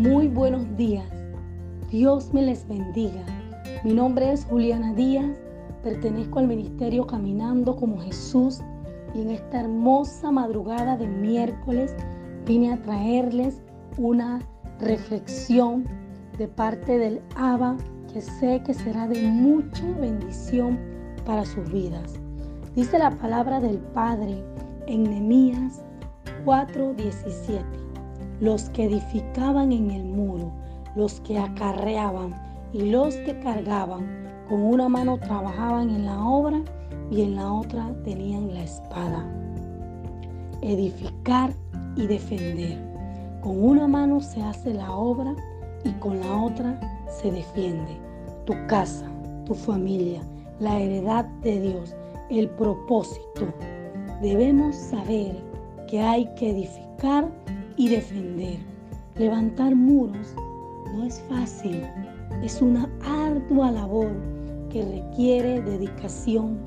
Muy buenos días. Dios me les bendiga. Mi nombre es Juliana Díaz. Pertenezco al ministerio Caminando como Jesús y en esta hermosa madrugada de miércoles vine a traerles una reflexión de parte del Abba que sé que será de mucha bendición para sus vidas. Dice la palabra del Padre en Nehemías 4:17. Los que edificaban en el muro, los que acarreaban y los que cargaban, con una mano trabajaban en la obra y en la otra tenían la espada. Edificar y defender. Con una mano se hace la obra y con la otra se defiende. Tu casa, tu familia, la heredad de Dios, el propósito. Debemos saber que hay que edificar y defender. Levantar muros no es fácil, es una ardua labor que requiere dedicación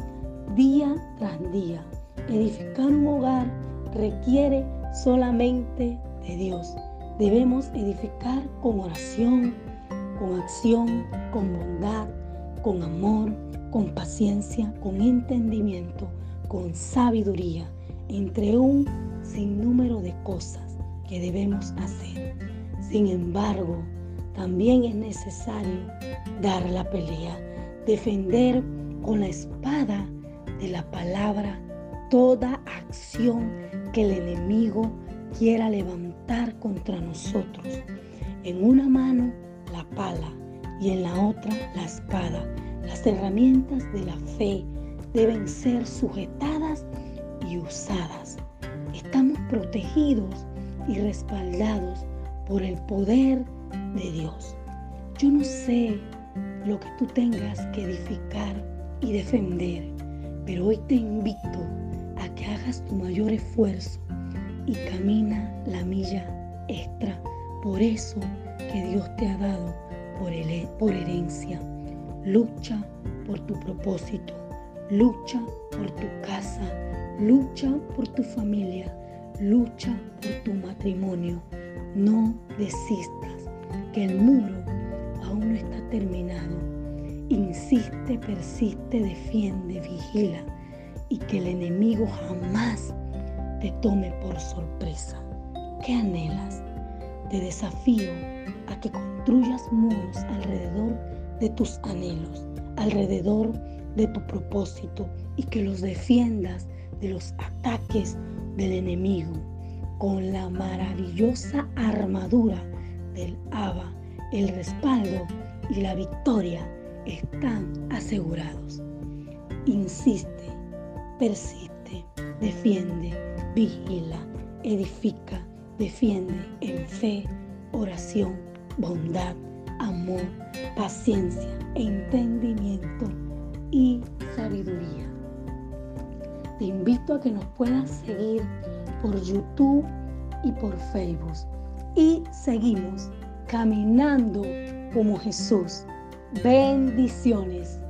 día tras día. Edificar un hogar requiere solamente de Dios. Debemos edificar con oración, con acción, con bondad, con amor, con paciencia, con entendimiento, con sabiduría, entre un sinnúmero de cosas debemos hacer. Sin embargo, también es necesario dar la pelea, defender con la espada de la palabra toda acción que el enemigo quiera levantar contra nosotros. En una mano la pala y en la otra la espada. Las herramientas de la fe deben ser sujetadas y usadas. Estamos protegidos y respaldados por el poder de Dios. Yo no sé lo que tú tengas que edificar y defender, pero hoy te invito a que hagas tu mayor esfuerzo y camina la milla extra por eso que Dios te ha dado por, por herencia. Lucha por tu propósito, lucha por tu casa, lucha por tu familia, lucha por tu matrimonio. No desistas, que el muro aún no está terminado. Insiste, persiste, defiende, vigila y que el enemigo jamás te tome por sorpresa. ¿Qué anhelas? Te desafío a que construyas muros alrededor de tus anhelos, alrededor de tu propósito y que los defiendas de los ataques del enemigo con la maravillosa armadura del Abba. El respaldo y la victoria están asegurados. Insiste, persiste, defiende, vigila, edifica, defiende en fe, oración, bondad, amor, paciencia, entendimiento y sabiduría. Te invito a que nos puedas seguir por YouTube y por Facebook. Y seguimos caminando como Jesús. Bendiciones.